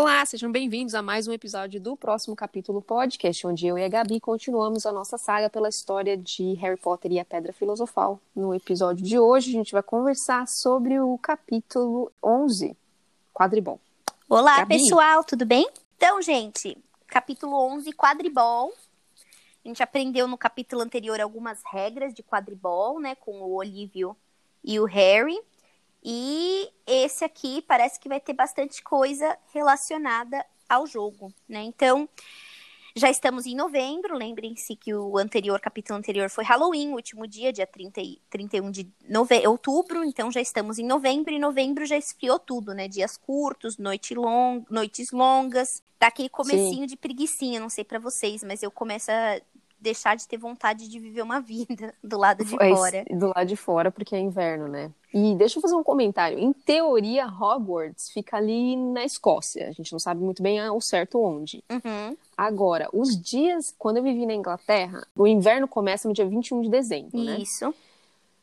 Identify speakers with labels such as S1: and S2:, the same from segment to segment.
S1: Olá, sejam bem-vindos a mais um episódio do próximo capítulo podcast, onde eu e a Gabi continuamos a nossa saga pela história de Harry Potter e a Pedra Filosofal. No episódio de hoje, a gente vai conversar sobre o capítulo 11, Quadribol.
S2: Olá,
S1: Gabi.
S2: pessoal, tudo bem? Então, gente, capítulo 11, quadribol. A gente aprendeu no capítulo anterior algumas regras de quadribol, né, com o Olívio e o Harry. E esse aqui parece que vai ter bastante coisa relacionada ao jogo, né? Então, já estamos em novembro. Lembrem-se que o anterior, capítulo anterior, foi Halloween, o último dia, dia 30 e 31 de nove... outubro. Então, já estamos em novembro. E novembro já esfriou tudo, né? Dias curtos, noite long... noites longas. Dá aquele comecinho de preguiçinha, não sei pra vocês, mas eu começo a deixar de ter vontade de viver uma vida do lado de
S1: É,
S2: fora.
S1: Do lado de fora, porque é inverno, né? E deixa eu fazer um comentário. Em teoria, Hogwarts fica ali na Escócia. A gente não sabe muito bem ao certo onde.
S2: Uhum.
S1: Agora, os dias, quando eu vivi na Inglaterra, o inverno começa no dia 21 de dezembro, né?
S2: Isso.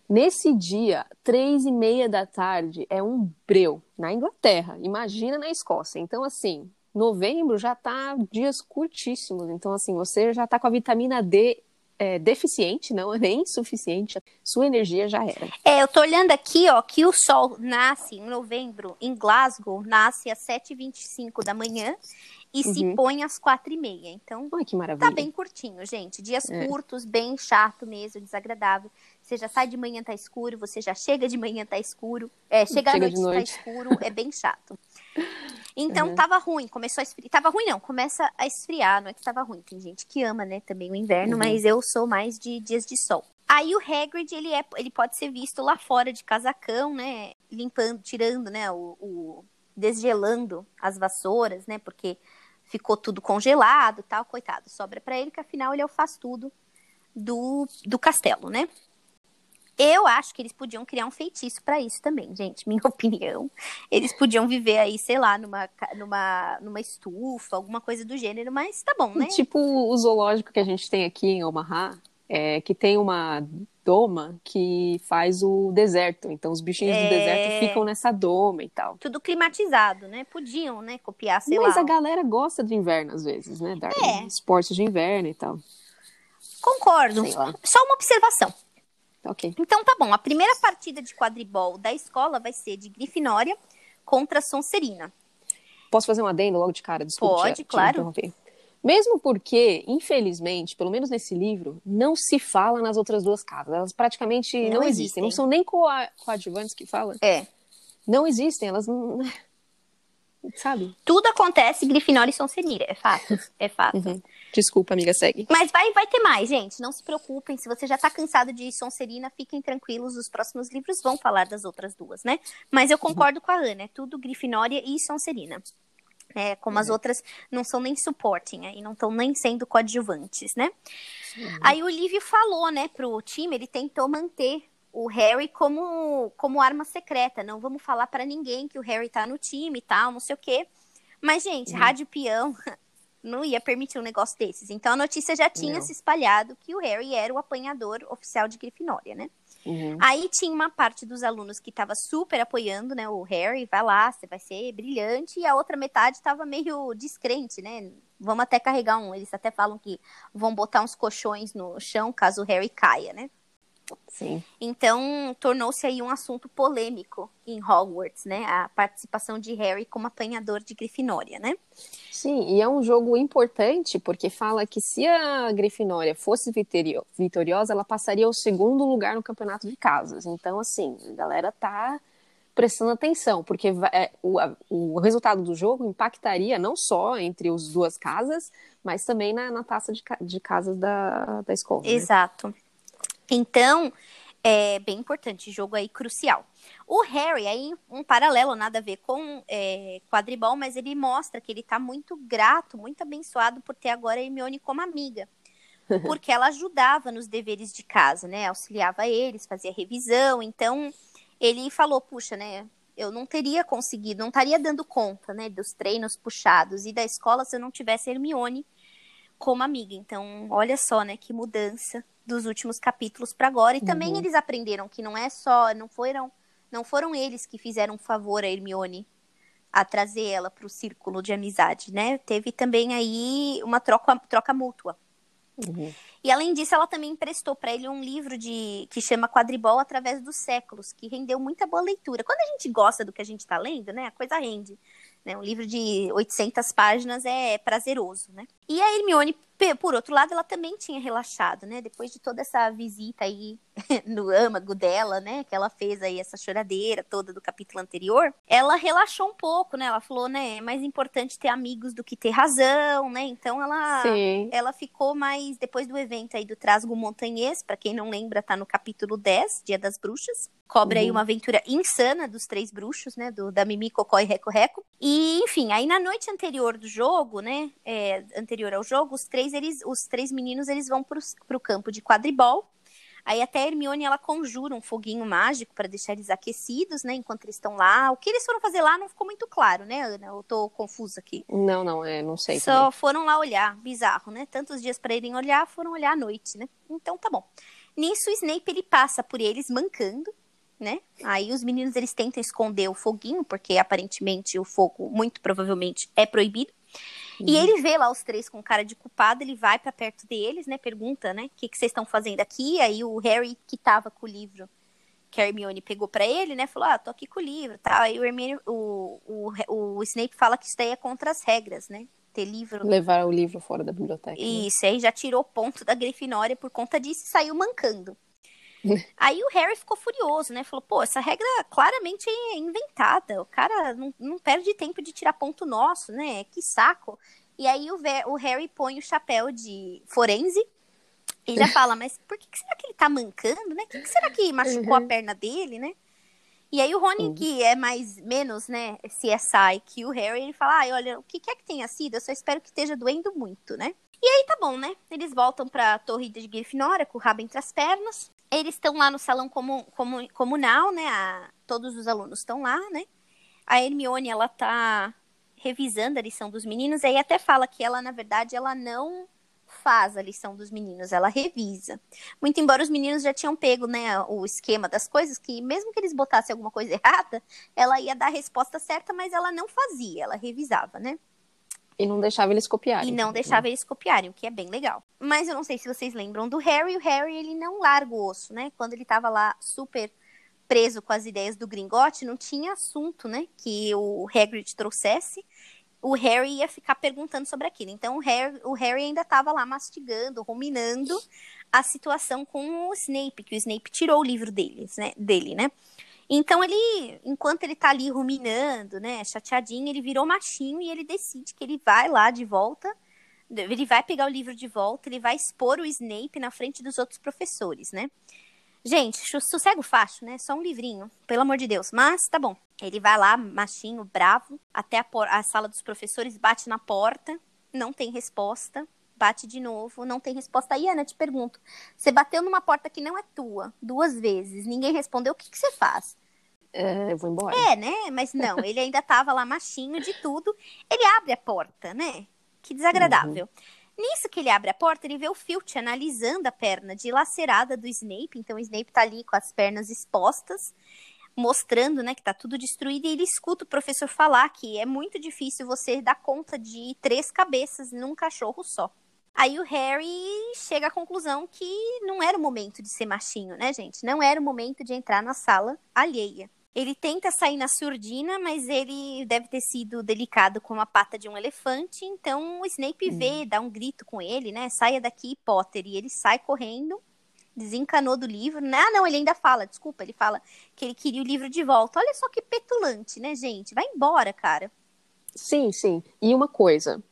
S1: Nesse dia, três e meia da tarde, é um breu na Inglaterra. Imagina na Escócia. Então, assim, novembro já tá dias curtíssimos. Então, assim, você já tá com a vitamina D é, deficiente, não é nem insuficiente. Sua energia já era.
S2: É, eu tô olhando aqui, ó, que o sol nasce em novembro em Glasgow, nasce às 7h25 da manhã e se
S1: Uhum.
S2: põe às 4h30. Então,
S1: Ai, que maravilha.
S2: tá bem curtinho, gente. Dias
S1: É.
S2: curtos, bem chato mesmo, desagradável. Você já sai de manhã, tá escuro, você já chega de manhã, tá escuro. É, chega,
S1: Chega
S2: à noite,
S1: noite.
S2: tá escuro, é bem chato. Então,
S1: Uhum.
S2: tava ruim, começou a esfriar. Tava ruim, não, começa a esfriar, não é que tava ruim. Tem gente que ama, né, também o inverno,
S1: Uhum.
S2: mas eu sou mais de dias de sol. Aí o Hagrid, ele, é, ele pode ser visto lá fora de casacão, né, limpando, tirando, né, o, o- desgelando as vassouras, né, porque ficou tudo congelado, tal, coitado. Sobra pra ele que afinal ele é o faz tudo do, do castelo, né? Eu acho que eles podiam criar um feitiço pra isso também, gente. Minha opinião. Eles podiam viver aí, sei lá, numa, numa, numa estufa, alguma coisa do gênero, mas tá bom, né?
S1: Tipo o zoológico que a gente tem aqui em Omaha, é, que tem uma doma que faz o deserto. Então, os bichinhos do
S2: É.
S1: deserto ficam nessa doma e tal.
S2: Tudo climatizado, né? Podiam, né? Copiar, sei
S1: Mas
S2: lá.
S1: a galera gosta do inverno, às vezes, né? Dar
S2: É.
S1: esportes de inverno e tal.
S2: Concordo. Só uma observação.
S1: Ok.
S2: Então tá bom. A primeira partida de quadribol da escola vai ser de Grifinória contra Sonserina.
S1: Posso fazer um adendo logo de cara? Desculpa
S2: Pode,
S1: te- te
S2: claro.
S1: interromper. Mesmo porque, infelizmente, pelo menos nesse livro, não se fala nas outras duas casas. Elas praticamente não,
S2: Não
S1: existem.
S2: existem.
S1: Não são nem coa- coadjuvantes que falam.
S2: É.
S1: Não existem. Elas não. Sabe?
S2: Tudo acontece Grifinória e Sonserina. É fato. É fato.
S1: Uhum. Desculpa, amiga, segue.
S2: Mas vai, vai ter mais, gente. Não se preocupem. Se você já tá cansado de Sonserina, fiquem tranquilos. Os próximos livros vão falar das outras duas, né? Mas eu concordo com a Ana. É tudo Grifinória e Sonserina. É, como as outras não são nem supporting, aí não estão nem sendo coadjuvantes, né? Aí o Livio falou, né, pro time, ele tentou manter o Harry como, como arma secreta. Não vamos falar pra ninguém que o Harry tá no time e tal, não sei o quê. Mas, gente, rádio peão não ia permitir um negócio desses. Então a notícia já tinha
S1: Não.
S2: se espalhado que o Harry era o apanhador oficial de Grifinória, né?
S1: Uhum.
S2: Aí tinha uma parte dos alunos que tava super apoiando, né? O Harry, vai lá, você vai ser brilhante. E a outra metade tava meio descrente, né? Vamos até carregar um. Eles até falam que vão botar uns colchões no chão caso o Harry caia, né?
S1: Sim.
S2: Então, tornou-se aí um assunto polêmico em Hogwarts, né? A participação de Harry como apanhador de Grifinória, né?
S1: Sim, e é um jogo importante porque fala que se a Grifinória fosse vitorio- vitoriosa, ela passaria ao segundo lugar no campeonato de casas. Então, assim, a galera tá prestando atenção, porque é, o, o resultado do jogo impactaria não só entre as duas casas, mas também na, na taça de, de casas da, da escola. né?
S2: Então, é bem importante, jogo aí crucial. O Harry, aí um paralelo, nada a ver com é, quadribol, mas ele mostra que ele tá muito grato, muito abençoado por ter agora a Hermione como amiga. Porque ela ajudava nos deveres de casa, né? Auxiliava eles, fazia revisão. Então, ele falou, puxa, né? Eu não teria conseguido, não estaria dando conta, né? Dos treinos puxados e da escola se eu não tivesse a Hermione como amiga. Então, olha só, né? Que mudança dos últimos capítulos para agora. E também
S1: Uhum.
S2: eles aprenderam que não é só, não foram, não foram eles que fizeram um favor a Hermione a trazer ela para o círculo de amizade, né? Teve também aí uma troca, troca mútua. Uhum. E além disso, ela também emprestou para ele um livro de que chama Quadribol através dos séculos, que rendeu muita boa leitura. Quando a gente gosta do que a gente está lendo, né, a coisa rende. Né? Um livro de 800 páginas é prazeroso, né? E a Hermione, por outro lado, ela também tinha relaxado, né? Depois de toda essa visita aí no âmago dela, né? Que ela fez aí essa choradeira toda do capítulo anterior, ela relaxou um pouco, né? Ela falou, né? É mais importante ter amigos do que ter razão, né? Então ela, Sim. ela ficou mais depois do evento aí do Trasgo Montanhês, para quem não lembra, tá no capítulo 10, Dia das Bruxas. Cobre uhum. aí uma aventura insana dos três bruxos, né? Do, da Mimi, Cocó e Reco Reco. E, enfim, aí na noite anterior do jogo, né? É, anterior ao jogo, os três, eles, os três meninos, eles vão pro, pro campo de quadribol. Aí até a Hermione, ela conjura um foguinho mágico para deixar eles aquecidos, né? Enquanto eles estão lá. O que eles foram fazer lá não ficou muito claro, né, Ana? Eu tô confusa aqui.
S1: Não, não, é, não sei.
S2: Só também. foram lá olhar. Bizarro, né? Tantos dias para irem olhar, foram olhar à noite, né? Então tá bom. Nisso, o Snape, ele passa por eles mancando, né? Aí os meninos, eles tentam esconder o foguinho, porque aparentemente o fogo, muito provavelmente, é proibido. Uhum. E ele vê lá os três com cara de culpado, ele vai para perto deles, né? Pergunta, né? O que, que vocês estão fazendo aqui? Aí o Harry, que tava com o livro que a Hermione pegou para ele, né? Falou, ah, tô aqui com o livro, tá? Aí o, Hermione, o, o, o Snape fala que isso daí é contra as regras, né? Ter livro.
S1: Levar o livro fora da biblioteca.
S2: Né? Isso, né? aí já tirou ponto da Grifinória por conta disso e saiu mancando. Aí o Harry ficou furioso, né? Falou, pô, essa regra claramente é inventada. O cara não, não perde tempo de tirar ponto nosso, né? Que saco. E aí o, o Harry põe o chapéu de forense e já fala, mas por que, que será que ele tá mancando, né? O que, que, será que machucou uhum. a perna dele, né? E aí o Rony, uhum. que é mais, menos, né, CSI que o Harry, ele fala, ah, olha, o que quer que tenha sido, eu só espero que esteja doendo muito, né? E aí tá bom, né? Eles voltam pra torre de Grifinória com o rabo entre as pernas. Eles estão lá no salão comun, comun, comunal, né? A, todos os alunos estão lá, né? A Hermione, ela tá revisando a lição dos meninos, aí até fala que ela, na verdade, ela não faz a lição dos meninos, ela revisa. Muito embora os meninos já tinham pego, né, o esquema das coisas, que mesmo que eles botassem alguma coisa errada, ela ia dar a resposta certa, mas ela não fazia, ela revisava, né?
S1: E não deixava eles copiarem.
S2: E não deixava eles copiarem, o que é bem legal. Mas eu não sei se vocês lembram do Harry. O Harry, ele não larga o osso, né? Quando ele tava lá super preso com as ideias do Gringote, não tinha assunto, né? Que o Hagrid trouxesse. O Harry ia ficar perguntando sobre aquilo. Então, o Harry, o Harry ainda estava lá mastigando, ruminando a situação com o Snape, que o Snape tirou o livro deles, né, dele, né? Então ele, enquanto ele tá ali ruminando, né, chateadinho, ele virou machinho e ele decide que ele vai lá de volta, ele vai pegar o livro de volta, ele vai expor o Snape na frente dos outros professores, né? Gente, sossego facho, né? Só um livrinho, pelo amor de Deus. Mas tá bom. Ele vai lá, machinho, bravo, até a, a sala dos professores, bate na porta, não tem resposta bate de novo, não tem resposta. Aí, Ana, te pergunto: você bateu numa porta que não é tua duas vezes, ninguém respondeu, o que, que você faz?
S1: É, eu vou embora.
S2: É, né? Mas não, ele ainda tava lá machinho de tudo. Ele abre a porta, né? Que desagradável. Uhum. Nisso que ele abre a porta, ele vê o Filch analisando a perna dilacerada do Snape. Então o Snape tá ali com as pernas expostas, mostrando, né, que tá tudo destruído. E ele escuta o professor falar que é muito difícil você dar conta de três cabeças num cachorro só. Aí o Harry chega à conclusão que não era o momento de ser machinho, né, gente? Não era o momento de entrar na sala alheia. Ele tenta sair na surdina, mas ele deve ter sido delicado com a pata de um elefante. Então o Snape hum. vê, dá um grito com ele, né? Saia daqui, Potter. E ele sai correndo, desencanou do livro. Ah, não, ele ainda fala, desculpa, ele fala que ele queria o livro de volta. Olha só que petulante, né, gente? Vai embora, cara.
S1: Sim, sim. E uma coisa,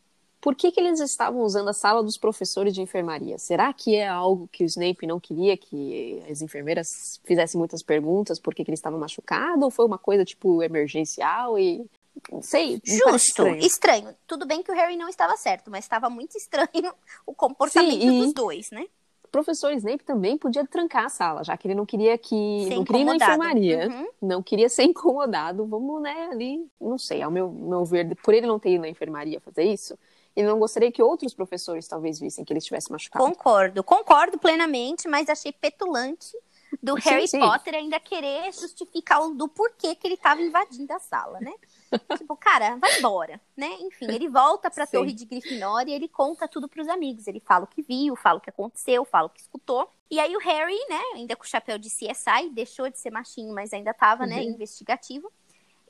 S1: por que, que eles estavam usando a sala dos professores de enfermaria? Será que é algo que o Snape não queria que as enfermeiras fizessem muitas perguntas porque que ele estava machucado? Ou foi uma coisa, tipo, emergencial e não sei.
S2: Justo, estranho. estranho. Tudo bem que o Harry não estava certo, mas estava muito estranho o comportamento Sim, dos dois, né?
S1: O professor Snape também podia trancar a sala, já que ele não queria que. Ser não queria ir na enfermaria. Uhum. Não queria ser incomodado. Vamos, né, ali. Não sei, ao meu, meu ver, por ele não ter ido na enfermaria fazer isso, e não gostaria que outros professores talvez vissem que ele estivesse machucado.
S2: Concordo, concordo plenamente, mas achei petulante do sim, Harry sim. Potter ainda querer justificar o do porquê que ele estava invadindo a sala, né? tipo, cara, vai embora, né? Enfim, ele volta pra Sim. torre de Grifinória e ele conta tudo pros amigos. Ele fala o que viu, fala o que aconteceu, fala o que escutou. E aí o Harry, né, ainda com o chapéu de CSI, deixou de ser machinho, mas ainda tava, né, uhum. né, investigativo.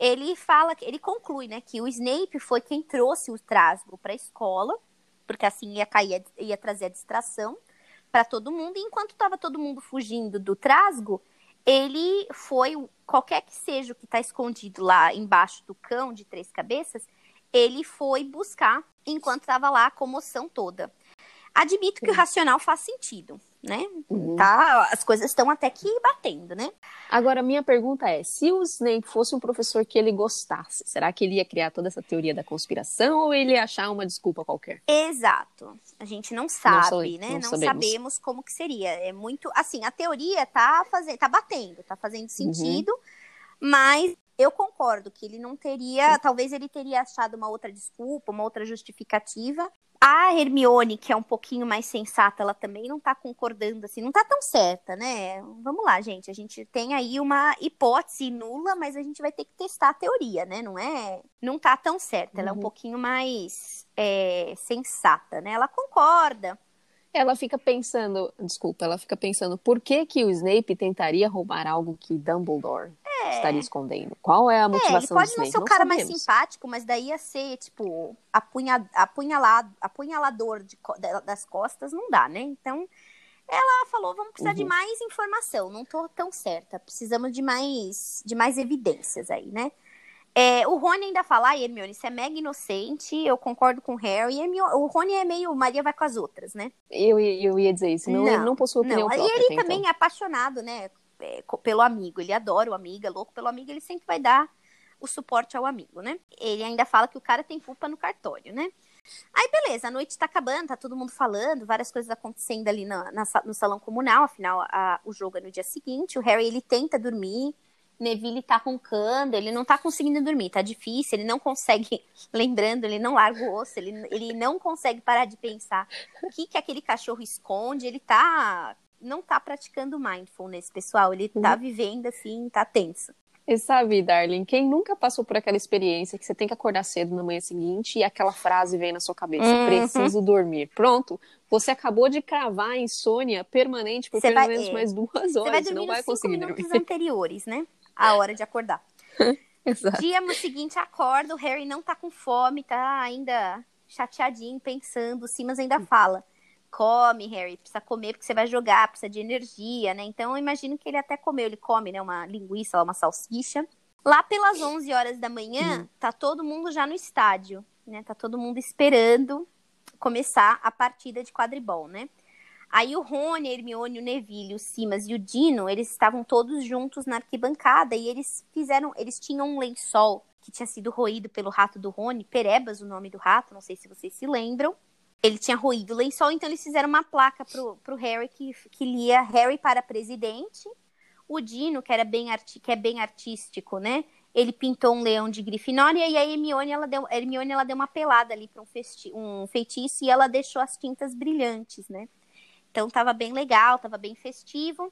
S2: Ele fala, ele conclui, né, que o Snape foi quem trouxe o Trasgo pra escola, porque assim ia cair, ia trazer a distração para todo mundo. E enquanto tava todo mundo fugindo do Trasgo, ele foi, qualquer que seja o que está escondido lá embaixo do cão de três cabeças, ele foi buscar enquanto estava lá a comoção toda. Admito que o racional faz sentido né? Uhum. Tá, as coisas estão até que batendo, né?
S1: Agora, minha pergunta é: se o Snape fosse um professor que ele gostasse, será que ele ia criar toda essa teoria da conspiração ou ele ia achar uma desculpa qualquer?
S2: Exato. A gente não sabe, não né? Não, não sabemos como que seria. É muito. Assim, a teoria tá fazendo, tá batendo, tá fazendo uhum. sentido, uhum. mas eu concordo que ele não teria, talvez ele teria achado uma outra desculpa, uma outra justificativa, a Hermione, que é um pouquinho mais sensata, ela também não tá concordando, assim, não tá tão certa, né? Vamos lá, gente. A gente tem aí uma hipótese nula, mas a gente vai ter que testar a teoria, né? Não é. Não tá tão certa. Ela uhum. é um uhum. pouquinho mais é, sensata, né? Ela concorda.
S1: Ela fica pensando, desculpa, ela fica pensando por que que o Snape tentaria roubar algo que Dumbledore é. estaria escondendo? Qual é a motivação
S2: é, ele pode não ser o cara mais simpático, mas daí ia ser, tipo, apunha, apunhalado, apunhalador de, das costas, não dá, né? Então, ela falou, vamos precisar uhum. de mais informação, não tô tão certa, precisamos de mais, de mais evidências aí, né? É, o Rony ainda fala, ai, Hermione, você é mega inocente, eu concordo com o Harry. Hermione, o Rony é meio Maria vai com as outras, né?
S1: Eu, eu ia dizer isso, não, não ele não possui opinião não. própria.
S2: E ele também então. é apaixonado, né, é, pelo amigo. Ele adora o amigo, é louco pelo amigo, ele sempre vai dar o suporte ao amigo, né? Ele ainda fala que o cara tem culpa no cartório, né? Aí, beleza, a noite tá acabando, tá todo mundo falando, várias coisas acontecendo ali na, na no salão comunal, afinal, a, o jogo é no dia seguinte. O Harry, ele tenta dormir, Neville tá roncando, ele não tá conseguindo dormir, tá difícil, ele não consegue, lembrando, ele não larga o osso, ele, ele não consegue parar de pensar o que, que aquele cachorro esconde, ele tá, não tá praticando mindfulness, pessoal, ele tá uhum. vivendo assim, tá tenso.
S1: E sabe, Darling, quem nunca passou por aquela experiência que você tem que acordar cedo na manhã seguinte e aquela frase vem na sua cabeça: uhum. preciso dormir. Pronto, você acabou de cravar a insônia permanente por pelo menos é. mais duas horas. Você vai dormir não vai conseguir
S2: dormir. anteriores, né? a hora de acordar. Exato. Dia no seguinte acorda, o Harry não tá com fome, tá ainda chateadinho, pensando, Simas ainda fala. Come, Harry, precisa comer porque você vai jogar, precisa de energia, né? Então eu imagino que ele até comeu, ele come, né, uma linguiça, uma salsicha. Lá pelas 11 horas da manhã, uhum. tá todo mundo já no estádio, né? Tá todo mundo esperando começar a partida de quadribol, né? Aí o Rony, a Hermione, o Neville, o Simas e o Dino, eles estavam todos juntos na arquibancada e eles fizeram, eles tinham um lençol que tinha sido roído pelo rato do Rony, Perebas, o nome do rato, não sei se vocês se lembram. Ele tinha roído o lençol, então eles fizeram uma placa pro, pro Harry que, que lia Harry para presidente. O Dino, que era bem arti que é bem artístico, né? Ele pintou um leão de Grifinória e a Hermione ela deu, Hermione ela deu uma pelada ali para um, um feitiço e ela deixou as tintas brilhantes, né? Então tava bem legal, tava bem festivo.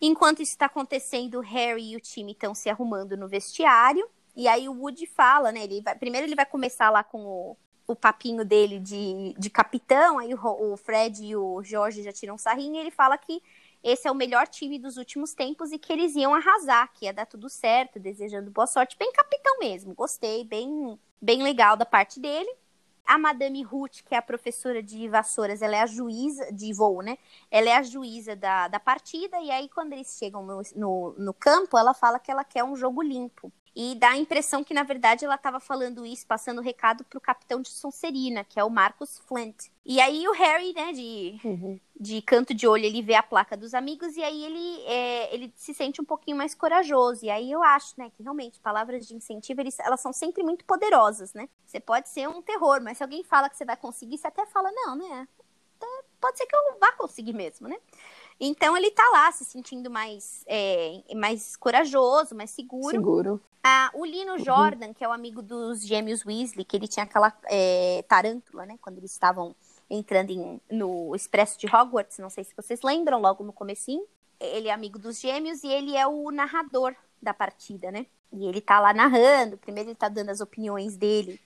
S2: Enquanto isso está acontecendo, o Harry e o time estão se arrumando no vestiário. E aí o Woody fala, né? Ele vai, primeiro ele vai começar lá com o, o papinho dele de, de capitão. Aí o, o Fred e o Jorge já tiram sarrinho. E ele fala que esse é o melhor time dos últimos tempos e que eles iam arrasar, que ia dar tudo certo, desejando boa sorte. Bem capitão mesmo, gostei, bem, bem legal da parte dele. A Madame Ruth, que é a professora de vassouras, ela é a juíza de voo, né? Ela é a juíza da, da partida, e aí quando eles chegam no, no, no campo, ela fala que ela quer um jogo limpo. E dá a impressão que, na verdade, ela estava falando isso, passando o recado pro capitão de Sonserina, que é o Marcus Flint. E aí o Harry, né, de, uhum. de canto de olho, ele vê a placa dos amigos e aí ele, é, ele se sente um pouquinho mais corajoso. E aí eu acho, né, que realmente palavras de incentivo, eles, elas são sempre muito poderosas, né? Você pode ser um terror, mas se alguém fala que você vai conseguir, você até fala, não, né? pode ser que eu vá conseguir mesmo, né? Então ele tá lá se sentindo mais, é, mais corajoso, mais seguro.
S1: Seguro.
S2: Ah, o Lino. Jordan, que é o amigo dos gêmeos Weasley, que ele tinha aquela é, tarântula, né? Quando eles estavam entrando em, no Expresso de Hogwarts, não sei se vocês lembram, logo no comecinho. Ele é amigo dos gêmeos e ele é o narrador da partida, né? E ele tá lá narrando, primeiro ele tá dando as opiniões dele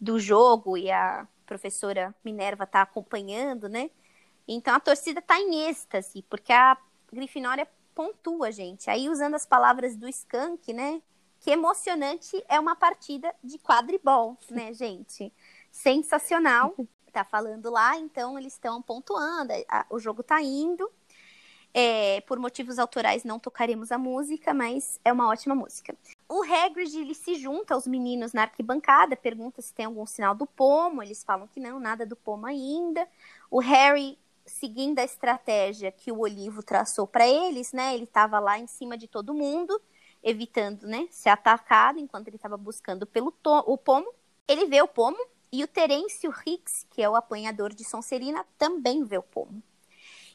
S2: do jogo e a professora Minerva tá acompanhando, né? Então a torcida tá em êxtase, porque a Grifinória pontua, gente. Aí usando as palavras do Skank, né? Que emocionante é uma partida de quadribol, né, gente? Sensacional. Tá falando lá, então eles estão pontuando, a, o jogo tá indo. É, por motivos autorais não tocaremos a música, mas é uma ótima música. O Hagrid ele se junta aos meninos na arquibancada, pergunta se tem algum sinal do pomo, eles falam que não, nada do pomo ainda. O Harry seguindo a estratégia que o Olivo traçou para eles, né? Ele estava lá em cima de todo mundo, evitando, né, ser atacado enquanto ele estava buscando pelo o pomo. Ele vê o pomo e o Terêncio Hicks, que é o apanhador de Sonserina, também vê o pomo.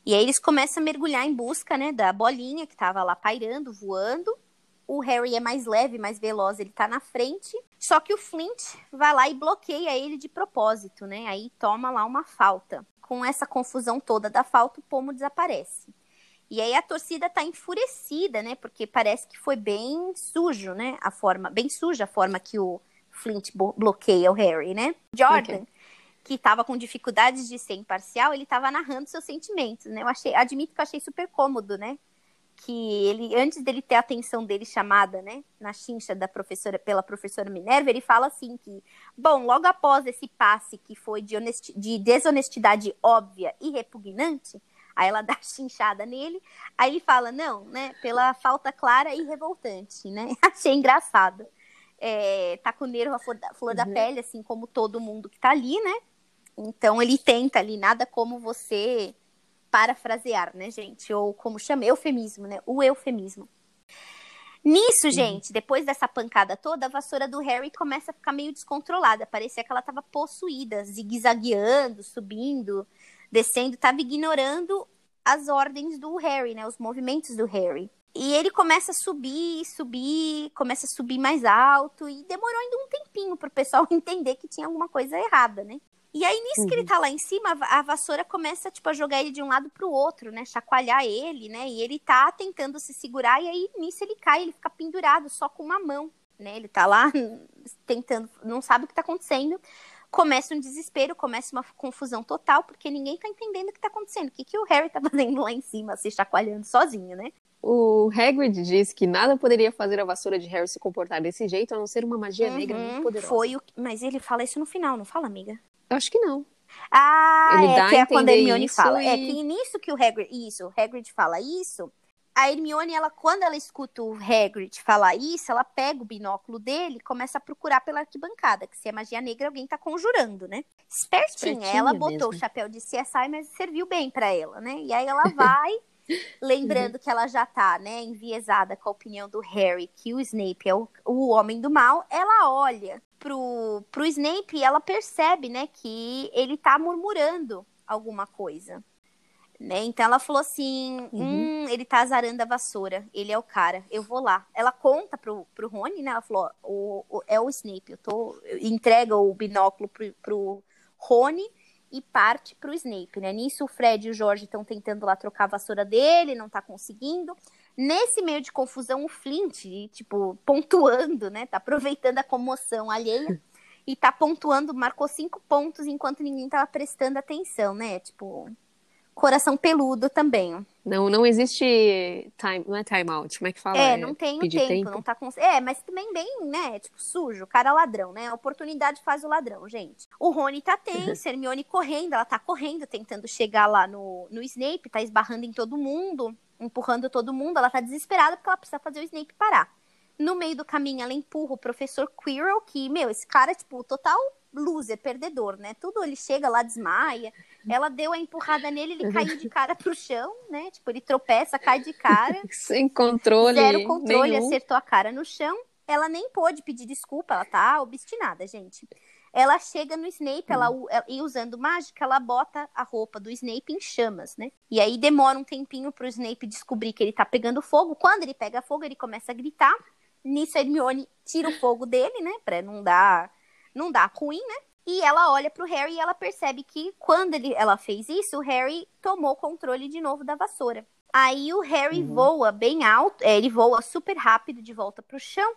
S2: E aí eles começam a mergulhar em busca, né, da bolinha que estava lá pairando, voando. O Harry é mais leve, mais veloz, ele tá na frente. Só que o Flint vai lá e bloqueia ele de propósito, né? Aí toma lá uma falta. Com essa confusão toda da falta, o pomo desaparece. E aí a torcida tá enfurecida, né? Porque parece que foi bem sujo, né? A forma, bem suja a forma que o Flint bloqueia o Harry, né? Jordan, okay que estava com dificuldades de ser imparcial, ele estava narrando seus sentimentos, né? Eu achei, admito que eu achei super cômodo, né? Que ele, antes dele ter a atenção dele chamada, né, na chincha da professora, pela professora Minerva, ele fala assim que, bom, logo após esse passe que foi de, honesti de desonestidade óbvia e repugnante, aí ela dá chinchada nele, aí ele fala, não, né, pela falta clara e revoltante, né? Achei engraçado. É, tá com o nervo a flor, da, flor uhum. da pele, assim como todo mundo que tá ali, né? Então ele tenta ali, nada como você parafrasear, né, gente? Ou como chama, eufemismo, né? O eufemismo. Nisso, gente, depois dessa pancada toda, a vassoura do Harry começa a ficar meio descontrolada. Parecia que ela estava possuída, zigue-zagueando, subindo, descendo, estava ignorando as ordens do Harry, né? Os movimentos do Harry. E ele começa a subir, subir, começa a subir mais alto. E demorou ainda um tempinho para o pessoal entender que tinha alguma coisa errada, né? E aí, nisso uhum. que ele uhum. tá lá em cima, a vassoura começa, tipo, a jogar ele de um lado pro outro, né? Chacoalhar ele, né? E ele tá tentando se segurar, e aí, nisso, ele cai, ele fica pendurado só com uma mão, né? Ele tá lá tentando, não sabe o que tá acontecendo. Começa um desespero, começa uma confusão total, porque ninguém tá entendendo o que tá acontecendo. O que, que o Harry tá fazendo lá em cima, se chacoalhando sozinho, né?
S1: O Hagrid diz que nada poderia fazer a vassoura de Harry se comportar desse jeito, a não ser uma magia uhum, negra muito poderosa.
S2: Foi o... Mas ele fala isso no final, não fala, amiga?
S1: Eu acho que não.
S2: Ah, ele é que é quando a Hermione fala. É e... É que nisso que o Hagrid, isso, o Hagrid fala isso, a Hermione, ela, quando ela escuta o Hagrid falar isso, ela pega o binóculo dele e começa a procurar pela arquibancada, que se é magia negra, alguém tá conjurando, né? Espertinha, ela botou mesmo. o chapéu de CSI, mas serviu bem para ela, né? E aí ela vai, lembrando uhum. que ela já tá, né, enviesada com a opinião do Harry, que o Snape é o, o homem do mal, ela olha pro, pro Snape e ela percebe, né, que ele tá murmurando alguma coisa. Né? Então ela falou assim: uhum. hum, ele tá azarando a vassoura, ele é o cara, eu vou lá. Ela conta pro, pro Rony, né? Ela falou: o, o, é o Snape, eu tô. Entrega o binóculo pro, pro Rony e parte pro Snape, né? Nisso o Fred e o Jorge estão tentando lá trocar a vassoura dele, não tá conseguindo. Nesse meio de confusão, o Flint, tipo, pontuando, né? Tá aproveitando a comoção alheia e tá pontuando, marcou cinco pontos enquanto ninguém tava prestando atenção, né? Tipo, coração peludo também.
S1: Não, não existe time, não é time out, como é que fala?
S2: É, não tem o tempo, tempo, não tá com... É, mas também bem, né, tipo, sujo, cara ladrão, né? A oportunidade faz o ladrão, gente. O Rony tá tenso, Hermione correndo, ela tá correndo, tentando chegar lá no, no Snape, tá esbarrando em todo mundo empurrando todo mundo, ela tá desesperada porque ela precisa fazer o Snape parar. No meio do caminho, ela empurra o professor Quirrell, que, meu, esse cara é, tipo, total loser, perdedor, né? Tudo ele chega lá, desmaia. Ela deu a empurrada nele, ele caiu de cara pro chão, né? Tipo, ele tropeça, cai de cara.
S1: Sem controle.
S2: Zero controle, nenhum. acertou a cara no chão. Ela nem pôde pedir desculpa, ela tá obstinada, gente. Ela chega no Snape, ela, hum. e usando mágica, ela bota a roupa do Snape em chamas, né? E aí demora um tempinho pro Snape descobrir que ele tá pegando fogo. Quando ele pega fogo, ele começa a gritar. Nisso a Hermione tira o fogo dele, né? Pra não dar, não dar ruim, né? E ela olha pro Harry e ela percebe que quando ele, ela fez isso, o Harry tomou controle de novo da vassoura. Aí o Harry uhum. voa bem alto, é, ele voa super rápido de volta pro chão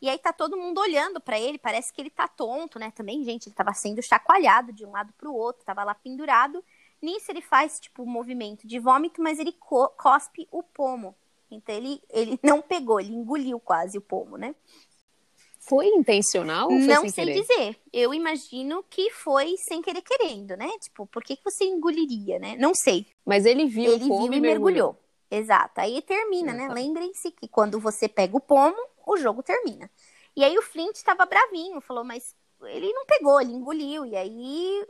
S2: E aí tá todo mundo olhando para ele, parece que ele tá tonto, né? Também, gente, ele tava sendo chacoalhado de um lado pro outro, tava lá pendurado. Nisso ele faz, tipo, um movimento de vômito, mas ele co cospe o pomo. Então ele, ele não pegou, ele engoliu quase o pomo, né?
S1: Foi intencional ou foi
S2: não
S1: sem
S2: sei
S1: querer?
S2: dizer. Eu imagino que foi sem querer querendo, né? Tipo, por que, que você engoliria, né? Não sei.
S1: Mas ele viu
S2: ele
S1: o pomo
S2: viu e mergulhou. Exato. Aí termina, né? Lembrem-se que quando você pega o pomo, o jogo termina. E aí o Flint estava bravinho, falou, mas ele não pegou, ele engoliu. E aí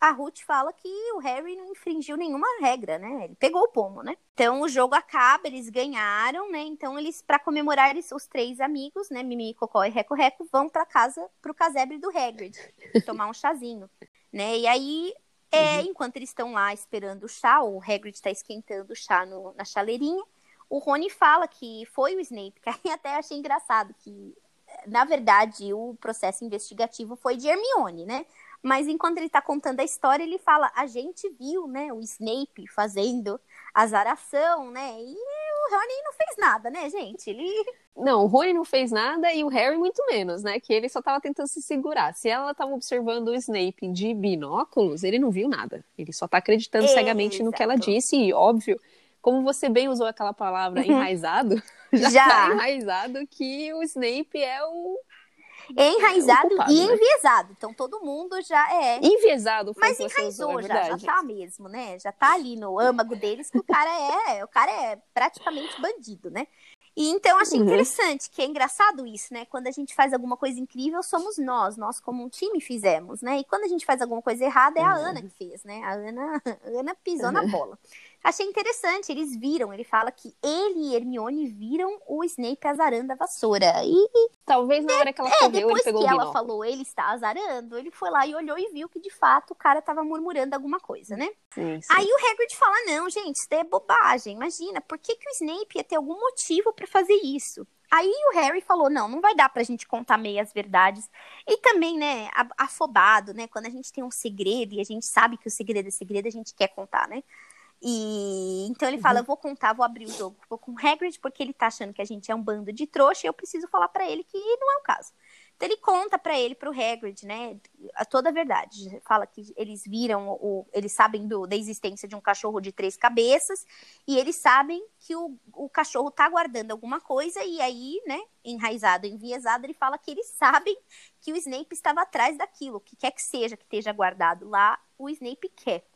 S2: a Ruth fala que o Harry não infringiu nenhuma regra, né? Ele pegou o pomo, né? Então o jogo acaba, eles ganharam, né? Então eles, para comemorar, eles, os três amigos, né? Mimi, Cocó e Reco Reco, vão para casa, pro casebre do Hagrid, tomar um chazinho, né? E aí, é, enquanto eles estão lá esperando o chá, o Hagrid está esquentando o chá no- na chaleirinha, o Rony fala que foi o Snape, que aí até achei engraçado que na verdade, o processo investigativo foi de Hermione, né? Mas enquanto ele tá contando a história, ele fala: a gente viu, né, o Snape fazendo azaração, né? E o Rony não fez nada, né, gente? Ele.
S1: Não, o Rony não fez nada e o Harry muito menos, né? Que ele só tava tentando se segurar. Se ela tava observando o Snape de binóculos, ele não viu nada. Ele só tá acreditando cegamente no que ela
S2: Exato.
S1: disse e, óbvio, como você bem usou aquela palavra enraizado, já,
S2: Uhum. Já.
S1: tá enraizado que o Snape é o
S2: enraizado
S1: culpado,
S2: e
S1: né?
S2: enviesado. Então todo mundo já é.
S1: enviesado. Foi
S2: Mas
S1: você usou,
S2: enraizou
S1: é
S2: já, já tá mesmo, né? Já tá ali no âmago deles que o cara é, o cara é praticamente bandido, né? E então achei
S1: Uhum.
S2: interessante, que é engraçado isso, né? Quando a gente faz alguma coisa incrível, somos nós, nós como um time fizemos, né? E quando a gente faz alguma coisa errada, é a
S1: Uhum.
S2: Ana que fez, né? A Ana, a Ana pisou na bola. Achei interessante, eles viram, ele fala que ele e Hermione viram o Snape azarando a vassoura. E
S1: Talvez na hora que ela
S2: é,
S1: correu, ele pegou
S2: que
S1: o
S2: ela falou ele está azarando, ele foi lá e olhou e viu que de fato o cara tava murmurando alguma coisa, né?
S1: Sim, sim.
S2: Aí o Hagrid fala: "Não, gente, isso daí é bobagem. Imagina, por que que o Snape ia ter algum motivo pra fazer isso?" Aí o Harry falou: "Não, não vai dar pra gente contar meias verdades". E também, né, afobado, né, quando a gente tem um segredo e a gente sabe que o segredo é segredo, a gente quer contar, né? E então ele fala: "Eu vou contar, vou abrir o jogo vou com o Hagrid porque ele tá achando que a gente é um bando de trouxa e eu preciso falar pra ele que não é o caso". Então ele conta pra ele, pro Hagrid, né, a toda a verdade. Fala que eles viram, o, eles sabem do, da existência de um cachorro de três cabeças e eles sabem que o, o cachorro tá guardando alguma coisa e aí, né, enraizado, enviesado, ele fala que eles sabem que o Snape estava atrás daquilo, que quer que seja que esteja guardado lá, o Snape quer.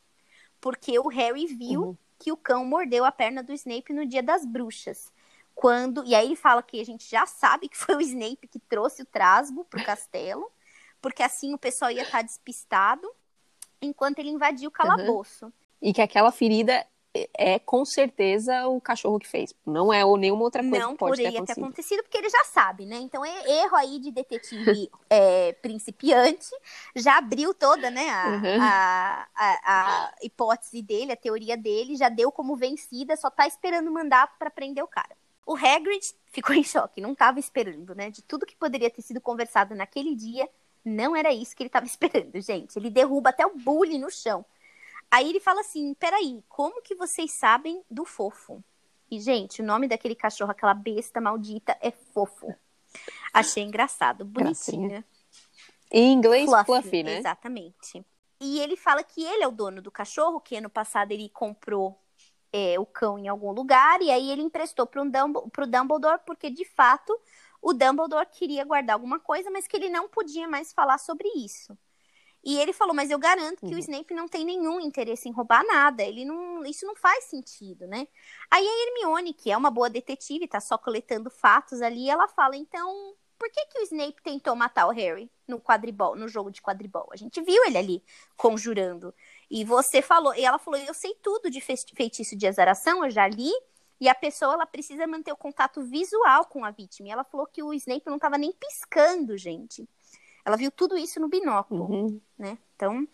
S2: Porque o Harry viu
S1: Uhum.
S2: que o cão mordeu a perna do Snape no dia das bruxas. Quando, e aí ele fala que a gente já sabe que foi o Snape que trouxe o trasgo pro castelo, porque assim o pessoal ia estar despistado enquanto ele invadia o calabouço.
S1: E que aquela ferida é, com certeza o cachorro que fez. Não é ou nenhuma outra coisa
S2: Não
S1: que pode ter
S2: poderia ter
S1: acontecido.
S2: porque ele já sabe, né? Então, é erro aí de detetive é, principiante, já abriu toda, né, a,
S1: Uhum.
S2: a, a- a hipótese dele, a teoria dele, já deu como vencida, só tá esperando mandar pra prender o cara. O Hagrid ficou em choque, não tava esperando, né? De tudo que poderia ter sido conversado naquele dia, não era isso que ele tava esperando, gente. Ele derruba até o bully no chão. Aí ele fala assim: peraí, como que vocês sabem do fofo? E, gente, o nome daquele cachorro, aquela besta maldita, é fofo. Achei engraçado, bonitinho.
S1: Gracinha. Em inglês,
S2: Fluffy,
S1: fluffy, né?
S2: Exatamente. E ele fala que ele é o dono do cachorro, que ano passado ele comprou é, o cão em algum lugar, e aí ele emprestou para Dumbledore, pro Dumbledore, porque de fato o Dumbledore queria guardar alguma coisa, mas que ele não podia mais falar sobre isso. E ele falou, mas eu garanto que
S1: Uhum.
S2: o Snape não tem nenhum interesse em roubar nada. Ele não, isso não faz sentido, né? Aí a Hermione, que é uma boa detetive, tá só coletando fatos ali, ela fala, então, por que que o Snape tentou matar o Harry no quadribol, no jogo de quadribol? A gente viu ele ali conjurando. E você falou, e ela falou, eu sei tudo de fe- feitiço de azaração, eu já li. E a pessoa, ela precisa manter o contato visual com a vítima. E ela falou que o Snape não tava nem piscando, gente. Ela viu tudo isso no binóculo,
S1: Uhum.
S2: né? Então,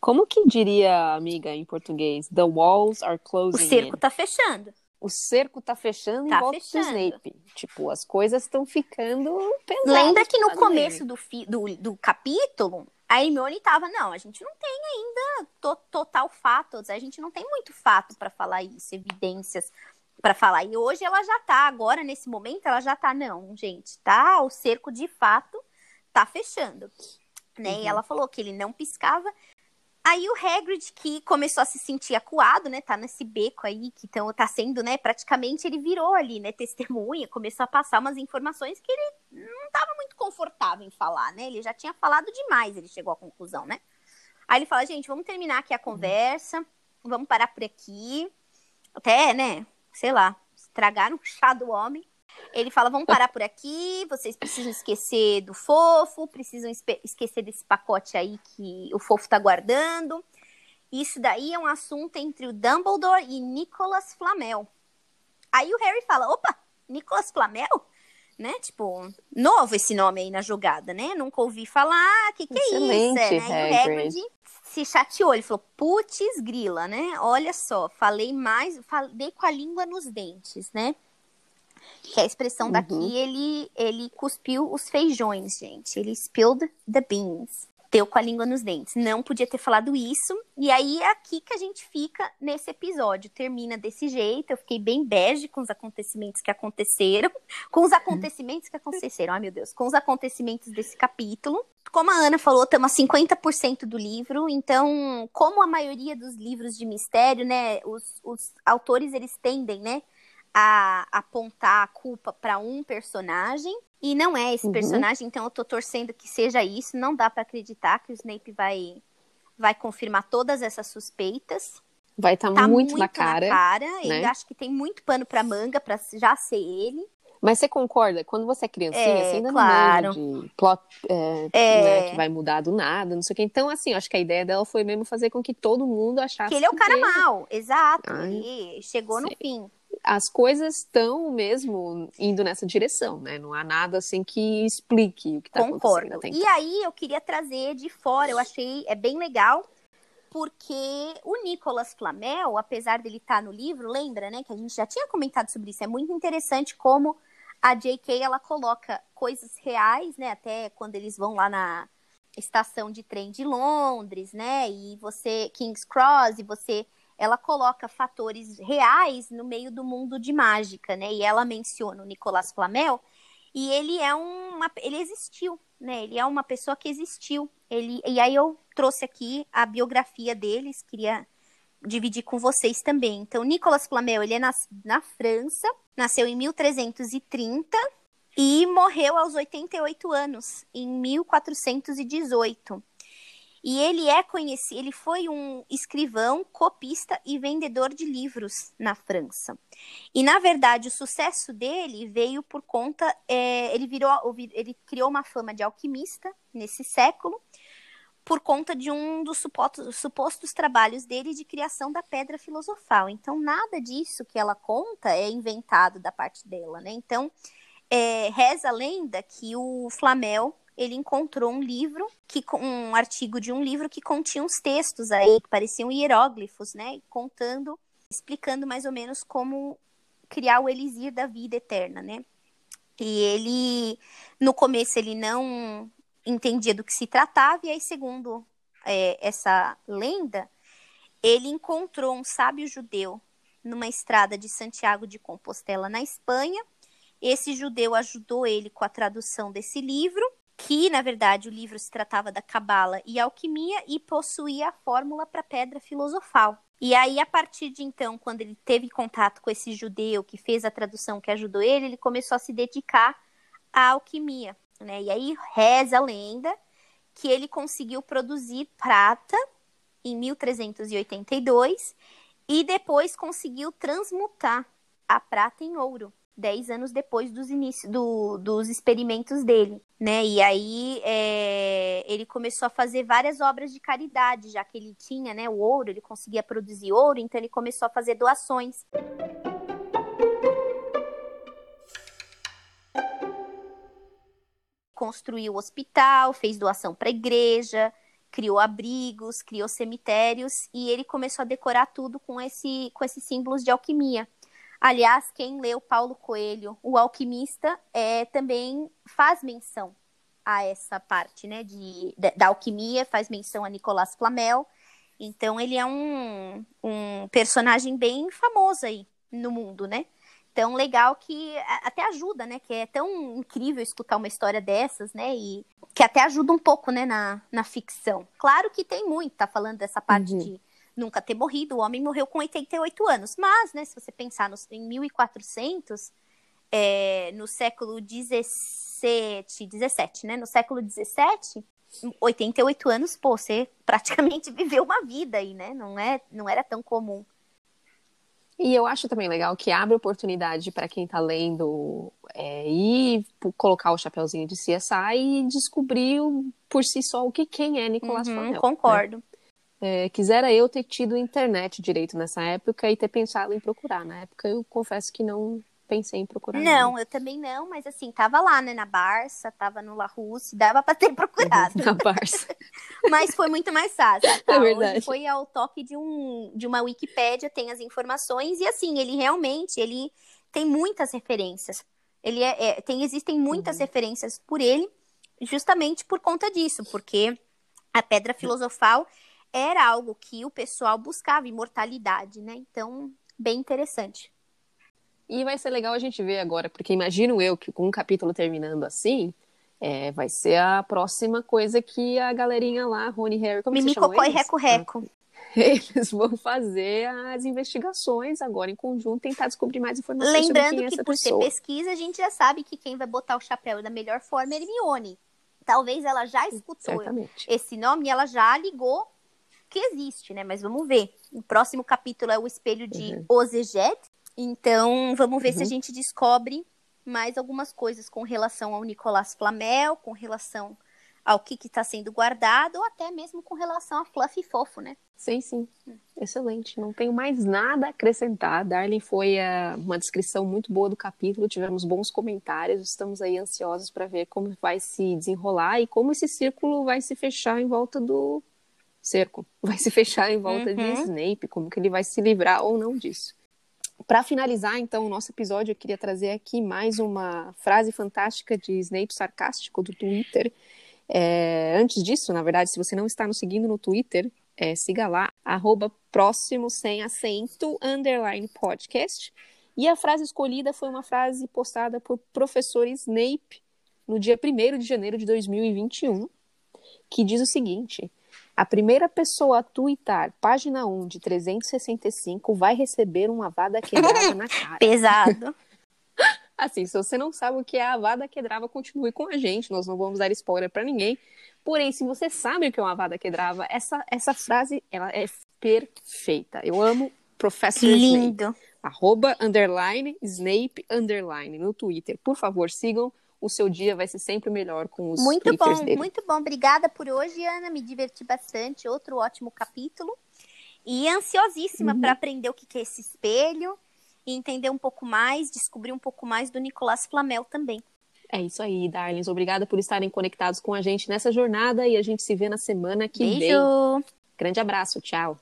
S1: Como que diria, amiga, em português? The walls are
S2: o
S1: closing
S2: cerco
S1: in.
S2: tá fechando.
S1: O cerco tá fechando
S2: Tá
S1: em volta
S2: fechando.
S1: do Snape. Tipo, as coisas estão ficando pesadas.
S2: Lembra que no começo do, fi- do, do capítulo, a Hermione tava, não, a gente não tem ainda to- total fatos, a gente não tem muito fato pra falar isso, evidências para falar. E hoje ela já tá, agora nesse momento ela já tá, não, gente, tá, o cerco de fato tá fechando, né? Uhum. E ela falou que ele não piscava. Aí o Hagrid, que começou a se sentir acuado, né? Tá nesse beco aí, que então tá sendo, né? Praticamente ele virou ali, né? Testemunha, começou a passar umas informações que ele não tava muito confortável em falar, né? Ele já tinha falado demais, ele chegou à conclusão, né? Aí ele fala, gente, vamos terminar aqui a uhum. conversa, vamos parar por aqui. Até, né? Sei lá, estragaram o chá do homem. Ele fala: vamos parar por aqui, vocês precisam esquecer do fofo, precisam esquecer desse pacote aí que o fofo tá guardando. Isso daí é um assunto entre o Dumbledore e Nicholas Flamel. Aí o Harry fala: opa, Nicholas Flamel? Né? Tipo, novo esse nome aí na jogada, né? Nunca ouvi falar, que que
S1: Excelente,
S2: é
S1: isso? É, né? E o Hagrid
S2: se chateou, ele falou, putz grila, né? Olha só, falei mais, falei com a língua nos dentes, né? Que é a expressão uhum. daqui, ele, ele cuspiu os feijões, gente. Ele spilled the beans. Deu com a língua nos dentes. Não podia ter falado isso. E aí é aqui que a gente fica nesse episódio. Termina desse jeito. Eu fiquei bem bege com os acontecimentos que aconteceram. Com os acontecimentos que aconteceram. Ai, meu Deus. Com os acontecimentos desse capítulo. Como a Ana falou, estamos a 50% do livro. Então, como a maioria dos livros de mistério, né? Os, os autores, eles tendem, né? A apontar a culpa para um personagem e não é esse uhum. personagem, então eu tô torcendo que seja isso. Não dá para acreditar que o Snape vai vai confirmar todas essas suspeitas.
S1: Vai estar tá, tá muito, muito, na cara.
S2: Na cara. Né? Acho que tem muito pano para manga para já ser ele.
S1: Mas você concorda? Quando você é criancinha, é, você ainda
S2: claro.
S1: não manja de plot é, é. Né, que vai mudar do nada, não sei o que. Então, assim, acho que a ideia dela foi mesmo fazer com que todo mundo achasse
S2: que ele é o cara que... mal, exato. Ai, chegou sei. no fim
S1: as coisas estão mesmo indo nessa direção, né? Não há nada assim que explique o que está acontecendo.
S2: Concordo. E aí eu queria trazer de fora, eu achei é bem legal, porque o Nicolas Flamel, apesar dele estar tá no livro, lembra, né, que a gente já tinha comentado sobre isso, é muito interessante como a J.K. ela coloca coisas reais, né, até quando eles vão lá na estação de trem de Londres, né, e você King's Cross, e você ela coloca fatores reais no meio do mundo de mágica, né? E ela menciona o Nicolas Flamel, e ele é uma, ele existiu, né? Ele é uma pessoa que existiu. Ele, e aí eu trouxe aqui a biografia deles, queria dividir com vocês também. Então, Nicolas Flamel, ele é na França, nasceu em 1330 e morreu aos 88 anos, em 1418. E ele é conhecido, ele foi um escrivão, copista e vendedor de livros na França. E na verdade o sucesso dele veio por conta, é, ele virou, ele criou uma fama de alquimista nesse século por conta de um dos supostos, supostos trabalhos dele de criação da pedra filosofal. Então nada disso que ela conta é inventado da parte dela, né? Então é, reza a lenda que o Flamel ele encontrou um livro, que um artigo de um livro que continha uns textos aí, que pareciam hieróglifos, né? Contando, explicando mais ou menos como criar o elixir da vida eterna, né? E ele, no começo, ele não entendia do que se tratava, e aí, segundo é, essa lenda, ele encontrou um sábio judeu numa estrada de Santiago de Compostela, na Espanha. Esse judeu ajudou ele com a tradução desse livro que, na verdade, o livro se tratava da cabala e alquimia e possuía a fórmula para pedra filosofal. E aí, a partir de então, quando ele teve contato com esse judeu que fez a tradução que ajudou ele, ele começou a se dedicar à alquimia. Né? E aí reza a lenda que ele conseguiu produzir prata em 1382 e depois conseguiu transmutar a prata em ouro dez anos depois dos inícios do, dos experimentos dele, né? E aí é, ele começou a fazer várias obras de caridade, já que ele tinha, né, o ouro, ele conseguia produzir ouro, então ele começou a fazer doações. Construiu o hospital, fez doação para a igreja, criou abrigos, criou cemitérios e ele começou a decorar tudo com esse com esses símbolos de alquimia. Aliás, quem leu Paulo Coelho, O Alquimista, é, também faz menção a essa parte, né, de, da alquimia, faz menção a Nicolas Flamel. Então, ele é um, um personagem bem famoso aí no mundo, né? Então, legal que até ajuda, né? Que é tão incrível escutar uma história dessas, né? E que até ajuda um pouco, né, na, na ficção. Claro que tem muito, tá falando dessa parte uhum. de nunca ter morrido. O homem morreu com 88 anos. Mas, né, se você pensar nos, em 1400, é, no século 17, 17, né? No século 17, 88 anos, pô, você praticamente viveu uma vida aí, né? Não, é, não era tão comum.
S1: E eu acho também legal que abre oportunidade para quem está lendo é, ir colocar o chapéuzinho de CSI e descobrir por si só o que quem é Nicolás uhum, Flamel. Né?
S2: Concordo. Né?
S1: É, quisera eu ter tido internet direito nessa época e ter pensado em procurar. Na época eu confesso que não pensei em procurar.
S2: Não, eu também não, mas assim, tava lá, né, na Barça, tava no La Russe, dava pra ter procurado.
S1: na Barça.
S2: mas foi muito mais fácil. Tá?
S1: É verdade. Hoje
S2: foi ao toque de, um, de uma Wikipédia, tem as informações, e assim, ele realmente, ele tem muitas referências. Ele é, é tem, existem muitas uhum. referências por ele, justamente por conta disso, porque a pedra filosofal era algo que o pessoal buscava, imortalidade, né? Então, bem interessante.
S1: E vai ser legal a gente ver agora, porque imagino eu que com um capítulo terminando assim, é, vai ser a próxima coisa que a galerinha lá, Rony Harry, como
S2: Mimi,
S1: se chama
S2: Cocó e Reco Reco.
S1: Eles vão fazer as investigações agora em conjunto, tentar descobrir mais informações
S2: Lembrando
S1: sobre quem é
S2: que por
S1: pessoa.
S2: ser pesquisa, a gente já sabe que quem vai botar o chapéu da melhor forma é Hermione. Talvez ela já escutou
S1: Certamente.
S2: esse nome e ela já ligou que existe, né? Mas vamos ver. O próximo capítulo é o espelho de uhum. Então, vamos ver uhum. se a uhum. gente descobre mais algumas coisas com relação ao Nicolás Flamel, com relação ao que está sendo guardado, ou até mesmo com relação a Fluffy e Fofo, né?
S1: Sim, sim. Excelente. Não tenho mais nada a acrescentar. Darlene foi uh, uma descrição muito boa do capítulo, tivemos bons comentários, estamos aí ansiosos para ver como vai se desenrolar e como esse círculo vai se fechar em volta do cerco. Vai se fechar em volta uhum. de Snape, como que ele vai se livrar ou não disso. Para finalizar, então, o nosso episódio, eu queria trazer aqui mais uma frase fantástica de Snape sarcástico do Twitter. É, antes disso, na verdade, se você não está nos seguindo no Twitter, é, siga lá, arroba próximo sem acento, underline podcast. E a frase escolhida foi uma frase postada por professor Snape no dia 1 de janeiro de 2021, que diz o seguinte: a primeira pessoa a twittar página 1 de 365 vai receber uma vada quebrada na cara.
S2: Pesado.
S1: assim, se você não sabe o que é a vada quebrava, continue com a gente. Nós não vamos dar spoiler para ninguém. Porém, se você sabe o que é uma vada quebrava, essa, essa frase ela é perfeita. Eu amo Professor
S2: Lindo.
S1: Snape. Arroba, underline, Snape, underline, no Twitter. Por favor, sigam o seu dia vai ser sempre melhor com os
S2: Muito
S1: Twitters
S2: bom,
S1: dele.
S2: muito bom. Obrigada por hoje, Ana. Me diverti bastante. Outro ótimo capítulo. E ansiosíssima uhum. para aprender o que é esse espelho e entender um pouco mais, descobrir um pouco mais do Nicolás Flamel também.
S1: É isso aí, darlings. Obrigada por estarem conectados com a gente nessa jornada e a gente se vê na semana que
S2: Beijo.
S1: vem. Grande abraço, tchau.